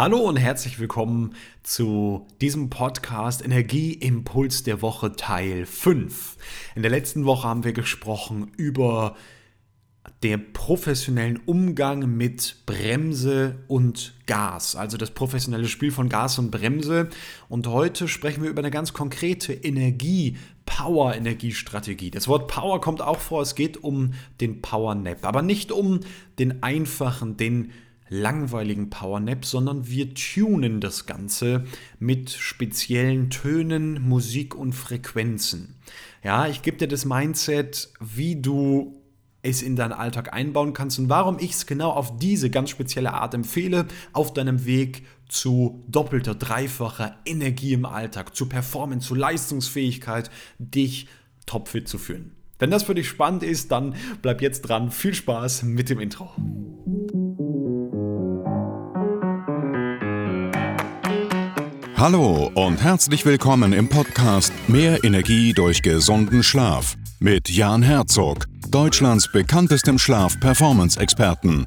Hallo und herzlich willkommen zu diesem Podcast Energieimpuls der Woche Teil 5. In der letzten Woche haben wir gesprochen über den professionellen Umgang mit Bremse und Gas, also das professionelle Spiel von Gas und Bremse. Und heute sprechen wir über eine ganz konkrete Energie, Power-Energiestrategie. Das Wort Power kommt auch vor, es geht um den Power Nap, aber nicht um den einfachen, den langweiligen Powernap, sondern wir tunen das Ganze mit speziellen Tönen, Musik und Frequenzen. Ja, ich gebe dir das Mindset, wie du es in deinen Alltag einbauen kannst und warum ich es genau auf diese ganz spezielle Art empfehle, auf deinem Weg zu doppelter, dreifacher Energie im Alltag, zu Performance, zu Leistungsfähigkeit, dich topfit zu fühlen. Wenn das für dich spannend ist, dann bleib jetzt dran. Viel Spaß mit dem Intro. Hallo und herzlich willkommen im Podcast Mehr Energie durch gesunden Schlaf mit Jan Herzog, Deutschlands bekanntestem Schlaf-Performance-Experten.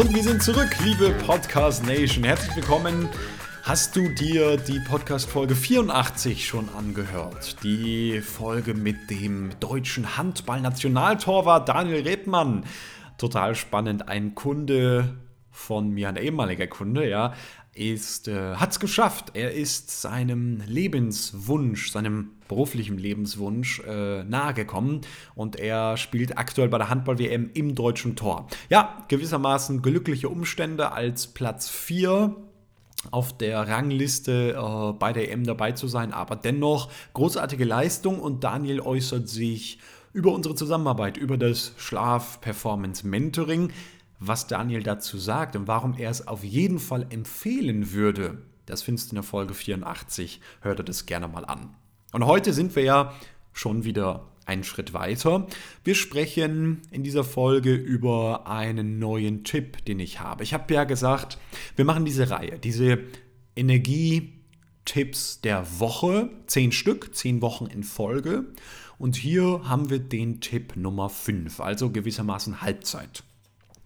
Und wir sind zurück, liebe Podcast Nation. Herzlich willkommen. Hast du dir die Podcast-Folge 84 schon angehört? Die Folge mit dem deutschen Handball-Nationaltorwart Daniel Rebmann. Total spannend. Ein Kunde von mir, ein ehemaliger Kunde, ja, ist, äh, hat es geschafft. Er ist seinem Lebenswunsch, seinem beruflichen Lebenswunsch äh, nahegekommen und er spielt aktuell bei der Handball-WM im deutschen Tor. Ja, gewissermaßen glückliche Umstände als Platz 4 auf der Rangliste äh, bei der EM dabei zu sein, aber dennoch großartige Leistung und Daniel äußert sich über unsere Zusammenarbeit, über das Schlaf-Performance-Mentoring was Daniel dazu sagt und warum er es auf jeden Fall empfehlen würde, das findest du in der Folge 84. Hör dir das gerne mal an. Und heute sind wir ja schon wieder einen Schritt weiter. Wir sprechen in dieser Folge über einen neuen Tipp, den ich habe. Ich habe ja gesagt, wir machen diese Reihe, diese Energie-Tipps der Woche, zehn Stück, zehn Wochen in Folge. Und hier haben wir den Tipp Nummer 5, also gewissermaßen Halbzeit.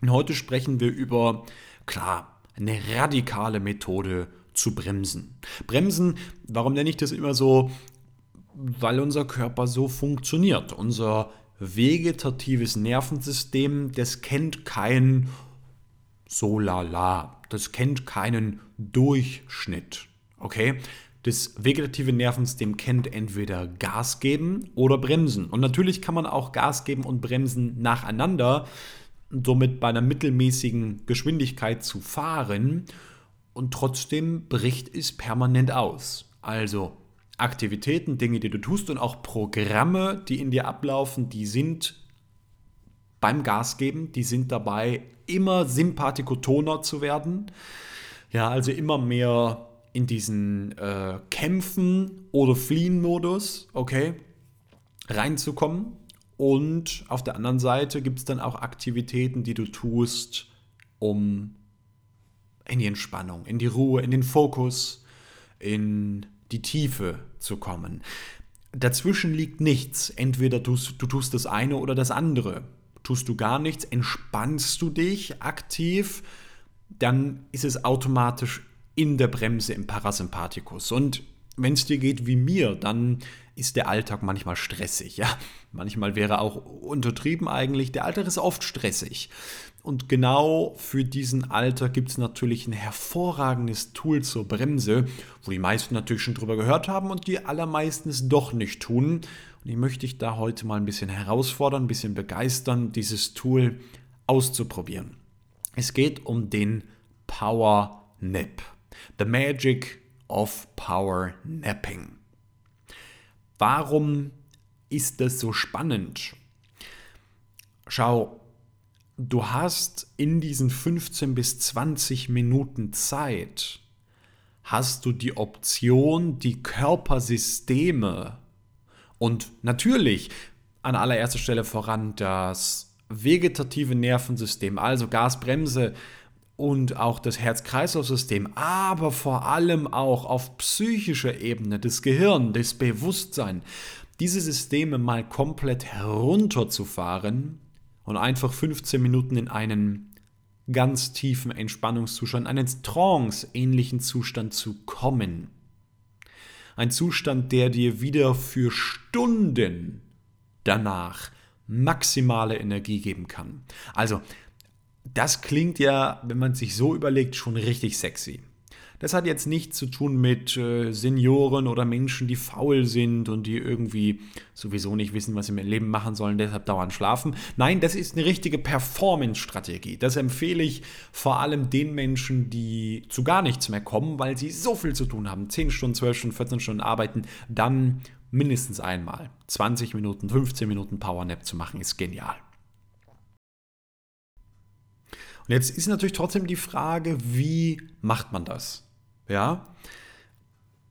Und heute sprechen wir über, klar, eine radikale Methode zu bremsen. Bremsen, warum nenne ich das immer so? Weil unser Körper so funktioniert. Unser vegetatives Nervensystem, das kennt kein so lala, das kennt keinen Durchschnitt. Okay? Das vegetative Nervensystem kennt entweder Gas geben oder bremsen. Und natürlich kann man auch Gas geben und bremsen nacheinander somit bei einer mittelmäßigen Geschwindigkeit zu fahren und trotzdem bricht es permanent aus. Also Aktivitäten, Dinge, die du tust und auch Programme, die in dir ablaufen, die sind beim Gas geben, die sind dabei, immer sympathikotoner zu werden. Ja, also immer mehr in diesen äh, Kämpfen- oder Fliehen-Modus, okay, reinzukommen. Und auf der anderen Seite gibt es dann auch Aktivitäten, die du tust, um in die Entspannung, in die Ruhe, in den Fokus, in die Tiefe zu kommen. Dazwischen liegt nichts. Entweder tust, du tust das eine oder das andere. Tust du gar nichts, entspannst du dich aktiv, dann ist es automatisch in der Bremse im Parasympathikus. Und wenn es dir geht wie mir, dann ist der Alltag manchmal stressig. Ja, manchmal wäre auch untertrieben eigentlich. Der Alltag ist oft stressig. Und genau für diesen Alltag gibt es natürlich ein hervorragendes Tool zur Bremse, wo die meisten natürlich schon drüber gehört haben und die allermeisten es doch nicht tun. Und ich möchte dich da heute mal ein bisschen herausfordern, ein bisschen begeistern, dieses Tool auszuprobieren. Es geht um den Power Nap. The Magic of Power Napping. Warum ist das so spannend? Schau, du hast in diesen 15 bis 20 Minuten Zeit, hast du die Option, die Körpersysteme und natürlich an allererster Stelle voran das vegetative Nervensystem, also Gasbremse und auch das Herz-Kreislauf-System, aber vor allem auch auf psychischer Ebene, das Gehirn, das Bewusstsein, diese Systeme mal komplett herunterzufahren und einfach 15 Minuten in einen ganz tiefen Entspannungszustand, einen Trance-ähnlichen Zustand zu kommen. Ein Zustand, der dir wieder für Stunden danach maximale Energie geben kann. Also, das klingt ja, wenn man sich so überlegt, schon richtig sexy. Das hat jetzt nichts zu tun mit äh, Senioren oder Menschen, die faul sind und die irgendwie sowieso nicht wissen, was sie im Leben machen sollen, deshalb dauernd schlafen. Nein, das ist eine richtige Performance-Strategie. Das empfehle ich vor allem den Menschen, die zu gar nichts mehr kommen, weil sie so viel zu tun haben. 10 Stunden, 12 Stunden, 14 Stunden arbeiten, dann mindestens einmal 20 Minuten, 15 Minuten Powernap zu machen, ist genial. Und jetzt ist natürlich trotzdem die Frage, wie macht man das? Ja.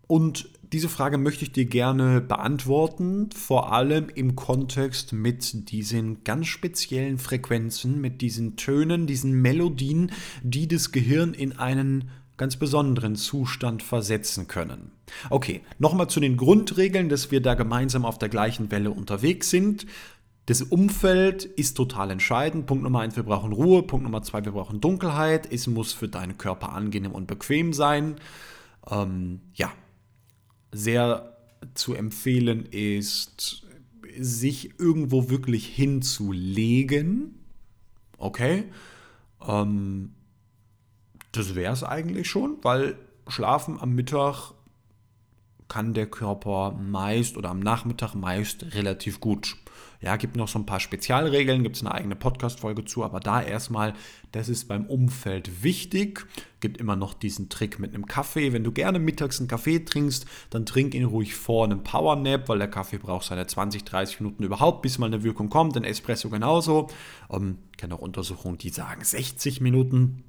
Und diese Frage möchte ich dir gerne beantworten, vor allem im Kontext mit diesen ganz speziellen Frequenzen, mit diesen Tönen, diesen Melodien, die das Gehirn in einen ganz besonderen Zustand versetzen können. Okay, nochmal zu den Grundregeln, dass wir da gemeinsam auf der gleichen Welle unterwegs sind. Das Umfeld ist total entscheidend. Punkt Nummer eins, wir brauchen Ruhe. Punkt Nummer zwei, wir brauchen Dunkelheit. Es muss für deinen Körper angenehm und bequem sein. Ähm, ja, sehr zu empfehlen ist, sich irgendwo wirklich hinzulegen. Okay. Ähm, das wäre es eigentlich schon, weil Schlafen am Mittag kann der Körper meist oder am Nachmittag meist relativ gut. Ja, gibt noch so ein paar Spezialregeln, gibt es eine eigene Podcast-Folge zu, aber da erstmal, das ist beim Umfeld wichtig. Gibt immer noch diesen Trick mit einem Kaffee. Wenn du gerne mittags einen Kaffee trinkst, dann trink ihn ruhig vor einem Powernap, weil der Kaffee braucht seine 20, 30 Minuten überhaupt, bis mal eine Wirkung kommt. Ein Espresso genauso. Ähm, ich kenne auch Untersuchungen, die sagen 60 Minuten.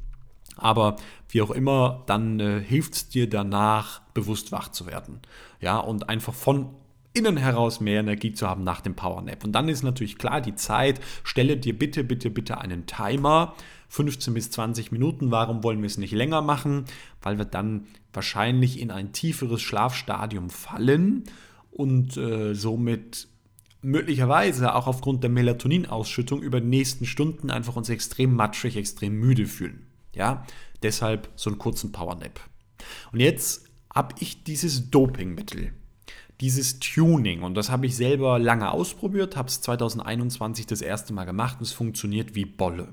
Aber wie auch immer, dann äh, hilft es dir danach, bewusst wach zu werden. Ja, und einfach von innen heraus mehr Energie zu haben nach dem Powernap. Und dann ist natürlich klar, die Zeit, stelle dir bitte, bitte, bitte einen Timer, 15 bis 20 Minuten. Warum wollen wir es nicht länger machen? Weil wir dann wahrscheinlich in ein tieferes Schlafstadium fallen und äh, somit möglicherweise auch aufgrund der Melatoninausschüttung über die nächsten Stunden einfach uns extrem matschig, extrem müde fühlen. Ja, deshalb so einen kurzen Powernap. Und jetzt habe ich dieses Dopingmittel dieses Tuning. Und das habe ich selber lange ausprobiert, habe es 2021 das erste Mal gemacht und es funktioniert wie Bolle.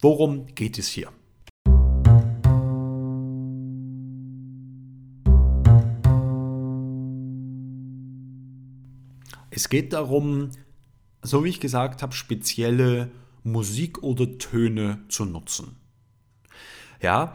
Worum geht es hier? Es geht darum, so wie ich gesagt habe, spezielle Musik oder Töne zu nutzen. Ja,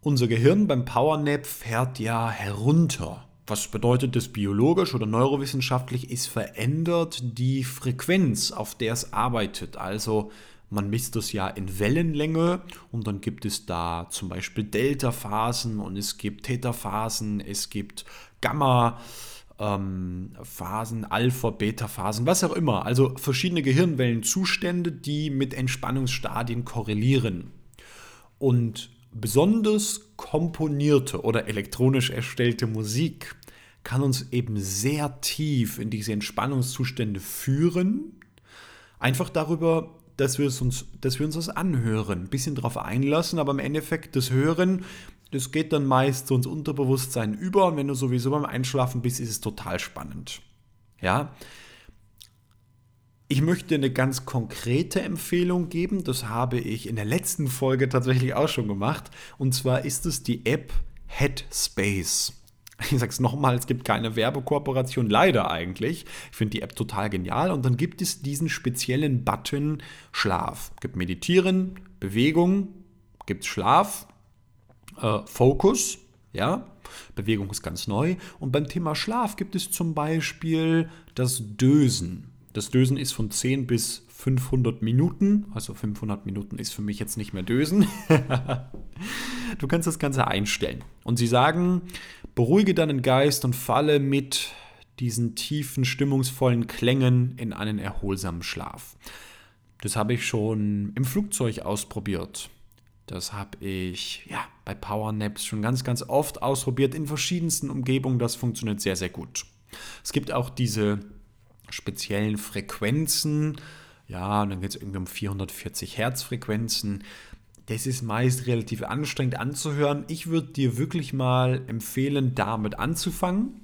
unser Gehirn beim Powernap fährt ja herunter was bedeutet das biologisch oder neurowissenschaftlich? Es verändert die Frequenz, auf der es arbeitet. Also man misst das ja in Wellenlänge und dann gibt es da zum Beispiel Delta-Phasen und es gibt Theta-Phasen, es gibt Gamma-Phasen, Alpha, Beta-Phasen, was auch immer. Also verschiedene Gehirnwellenzustände, die mit Entspannungsstadien korrelieren. Und besonders komponierte oder elektronisch erstellte Musik kann uns eben sehr tief in diese Entspannungszustände führen. Einfach darüber, dass wir, uns, dass wir uns das anhören, ein bisschen darauf einlassen, aber im Endeffekt das Hören, das geht dann meist zu uns Unterbewusstsein über und wenn du sowieso beim Einschlafen bist, ist es total spannend. Ja, ich möchte eine ganz konkrete Empfehlung geben. Das habe ich in der letzten Folge tatsächlich auch schon gemacht. Und zwar ist es die App Headspace. Ich sage es nochmal, es gibt keine Werbekooperation, leider eigentlich. Ich finde die App total genial. Und dann gibt es diesen speziellen Button Schlaf. Es gibt Meditieren, Bewegung, gibt Schlaf, äh, Fokus, ja. Bewegung ist ganz neu. Und beim Thema Schlaf gibt es zum Beispiel das Dösen. Das Dösen ist von 10 bis 500 Minuten. Also 500 Minuten ist für mich jetzt nicht mehr Dösen. du kannst das Ganze einstellen. Und sie sagen, beruhige deinen Geist und falle mit diesen tiefen, stimmungsvollen Klängen in einen erholsamen Schlaf. Das habe ich schon im Flugzeug ausprobiert. Das habe ich ja, bei Powernaps schon ganz, ganz oft ausprobiert in verschiedensten Umgebungen. Das funktioniert sehr, sehr gut. Es gibt auch diese speziellen Frequenzen. Ja, und dann geht es irgendwie um 440 Hertz Frequenzen. Das ist meist relativ anstrengend anzuhören. Ich würde dir wirklich mal empfehlen, damit anzufangen.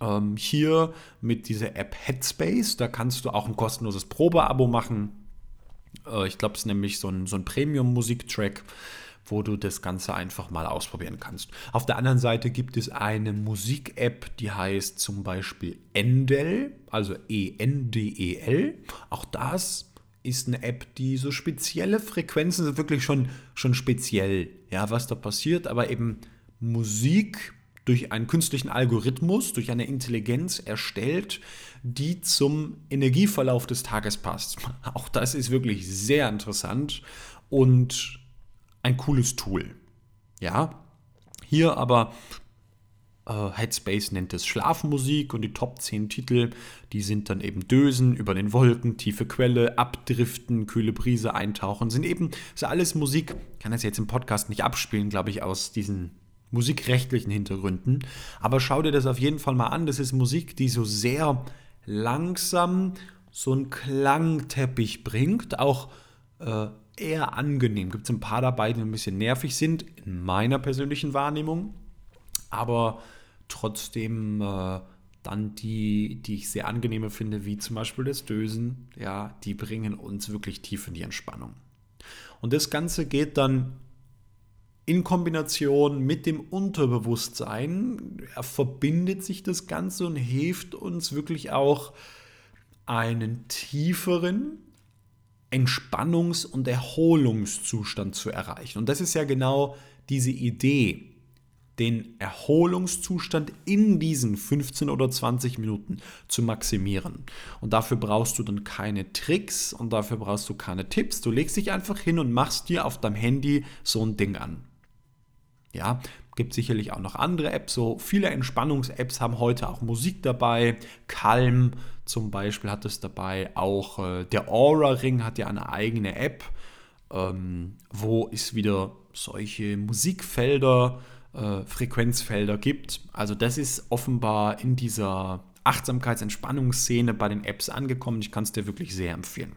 Ähm, hier mit dieser App Headspace, da kannst du auch ein kostenloses Probeabo machen. Äh, ich glaube, es ist nämlich so ein, so ein Premium-Musiktrack, wo du das Ganze einfach mal ausprobieren kannst. Auf der anderen Seite gibt es eine Musik-App, die heißt zum Beispiel Endel, also E-N-D-E-L. Auch das ist eine App, die so spezielle Frequenzen wirklich schon, schon speziell, ja, was da passiert, aber eben Musik durch einen künstlichen Algorithmus, durch eine Intelligenz erstellt, die zum Energieverlauf des Tages passt. Auch das ist wirklich sehr interessant und ein cooles Tool. Ja, hier aber Headspace nennt es Schlafmusik und die Top 10 Titel, die sind dann eben Dösen über den Wolken, tiefe Quelle, Abdriften, kühle Brise, Eintauchen, sind eben, ist alles Musik, kann das jetzt im Podcast nicht abspielen, glaube ich, aus diesen musikrechtlichen Hintergründen. Aber schau dir das auf jeden Fall mal an. Das ist Musik, die so sehr langsam so einen Klangteppich bringt. Auch äh, eher angenehm. Gibt es ein paar dabei, die ein bisschen nervig sind, in meiner persönlichen Wahrnehmung. Aber trotzdem äh, dann die, die ich sehr angenehme finde, wie zum Beispiel das Dösen, ja, die bringen uns wirklich tief in die Entspannung. Und das Ganze geht dann in Kombination mit dem Unterbewusstsein verbindet sich das Ganze und hilft uns wirklich auch einen tieferen Entspannungs- und Erholungszustand zu erreichen. Und das ist ja genau diese Idee, den Erholungszustand in diesen 15 oder 20 Minuten zu maximieren. Und dafür brauchst du dann keine Tricks und dafür brauchst du keine Tipps. Du legst dich einfach hin und machst dir auf deinem Handy so ein Ding an. Ja, gibt sicherlich auch noch andere Apps. So viele Entspannungs-Apps haben heute auch Musik dabei. Calm zum Beispiel hat es dabei. Auch äh, der Aura Ring hat ja eine eigene App, ähm, wo es wieder solche Musikfelder, äh, Frequenzfelder gibt. Also das ist offenbar in dieser Achtsamkeits-Entspannungsszene bei den Apps angekommen. Ich kann es dir wirklich sehr empfehlen.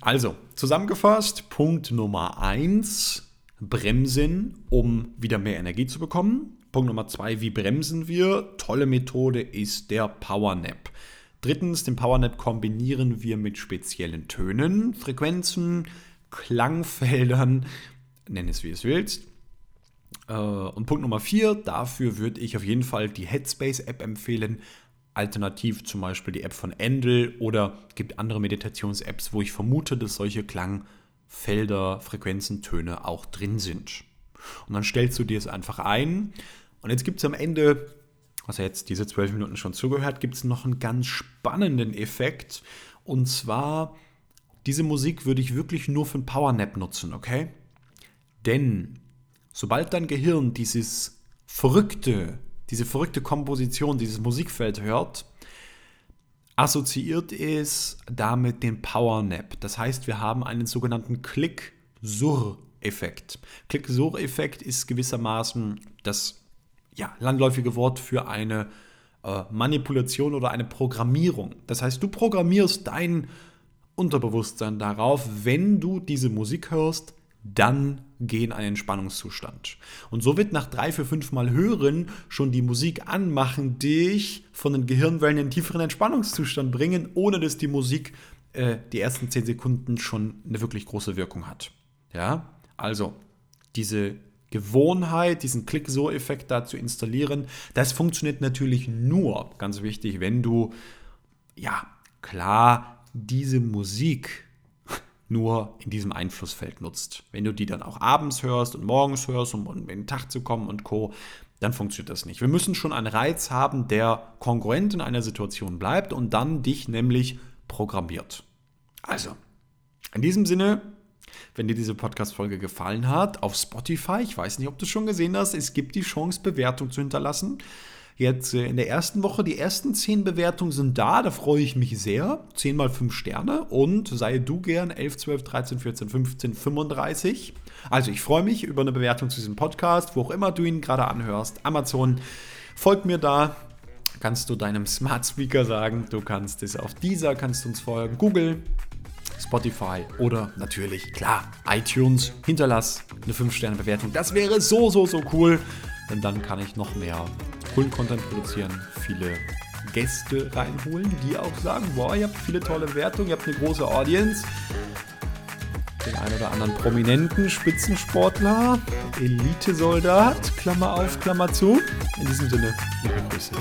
Also, zusammengefasst, Punkt Nummer 1, bremsen, um wieder mehr Energie zu bekommen. Punkt Nummer 2, wie bremsen wir? Tolle Methode ist der Powernap. Drittens, den Powernap kombinieren wir mit speziellen Tönen, Frequenzen, Klangfeldern, nenn es wie es willst. Äh, und Punkt Nummer 4, dafür würde ich auf jeden Fall die Headspace-App empfehlen. Alternativ zum Beispiel die App von Endel oder gibt andere Meditations-Apps, wo ich vermute, dass solche Klangfelder, Frequenzen, Töne auch drin sind. Und dann stellst du dir es einfach ein. Und jetzt gibt es am Ende, was ja jetzt diese zwölf Minuten schon zugehört, gibt es noch einen ganz spannenden Effekt. Und zwar, diese Musik würde ich wirklich nur für ein Powernap nutzen, okay? Denn sobald dein Gehirn dieses verrückte, diese verrückte Komposition, dieses Musikfeld hört, assoziiert es damit den Power Nap. Das heißt, wir haben einen sogenannten Klick-Sur-Effekt. Klick-Sur-Effekt ist gewissermaßen das ja, landläufige Wort für eine äh, Manipulation oder eine Programmierung. Das heißt, du programmierst dein Unterbewusstsein darauf, wenn du diese Musik hörst, dann geh in einen Entspannungszustand. Und so wird nach drei, vier, fünf Mal hören schon die Musik anmachen, dich von den Gehirnwellen in einen tieferen Entspannungszustand bringen, ohne dass die Musik äh, die ersten zehn Sekunden schon eine wirklich große Wirkung hat. Ja, also diese Gewohnheit, diesen Klick-So-Effekt da zu installieren, das funktioniert natürlich nur, ganz wichtig, wenn du, ja, klar, diese Musik nur in diesem Einflussfeld nutzt. Wenn du die dann auch abends hörst und morgens hörst, um in den Tag zu kommen und Co., dann funktioniert das nicht. Wir müssen schon einen Reiz haben, der konkurrent in einer Situation bleibt und dann dich nämlich programmiert. Also, in diesem Sinne, wenn dir diese Podcast-Folge gefallen hat, auf Spotify, ich weiß nicht, ob du es schon gesehen hast, es gibt die Chance, Bewertung zu hinterlassen. Jetzt äh, in der ersten Woche, die ersten 10 Bewertungen sind da, da freue ich mich sehr. 10 mal 5 Sterne und sei du gern 11, 12, 13, 14, 15, 35. Also ich freue mich über eine Bewertung zu diesem Podcast, wo auch immer du ihn gerade anhörst. Amazon, folgt mir da, kannst du deinem Smart Speaker sagen, du kannst es auf dieser, kannst du uns folgen, Google, Spotify oder natürlich, klar, iTunes. Hinterlass eine 5-Sterne-Bewertung. Das wäre so, so, so cool, denn dann kann ich noch mehr coolen Content produzieren, viele Gäste reinholen, die auch sagen, boah, ihr habt viele tolle Wertungen, ihr habt eine große Audience. Den einen oder anderen prominenten Spitzensportler, Elitesoldat, Klammer auf, Klammer zu. In diesem Sinne, liebe Grüße.